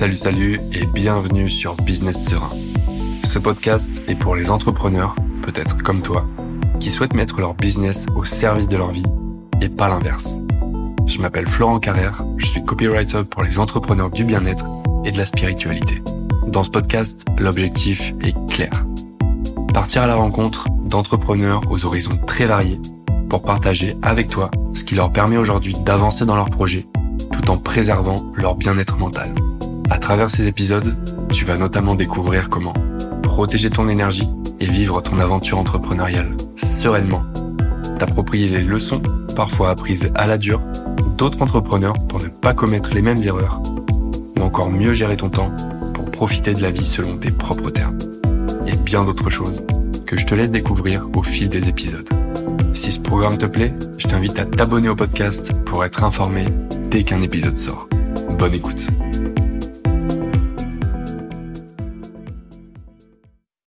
Salut salut et bienvenue sur Business Serein. Ce podcast est pour les entrepreneurs, peut-être comme toi, qui souhaitent mettre leur business au service de leur vie et pas l'inverse. Je m'appelle Florent Carrère, je suis copywriter pour les entrepreneurs du bien-être et de la spiritualité. Dans ce podcast, l'objectif est clair. Partir à la rencontre d'entrepreneurs aux horizons très variés pour partager avec toi ce qui leur permet aujourd'hui d'avancer dans leur projet tout en préservant leur bien-être mental. À travers ces épisodes, tu vas notamment découvrir comment protéger ton énergie et vivre ton aventure entrepreneuriale sereinement, t'approprier les leçons, parfois apprises à la dure, d'autres entrepreneurs pour ne pas commettre les mêmes erreurs, ou encore mieux gérer ton temps pour profiter de la vie selon tes propres termes, et bien d'autres choses que je te laisse découvrir au fil des épisodes. Si ce programme te plaît, je t'invite à t'abonner au podcast pour être informé dès qu'un épisode sort. Bonne écoute.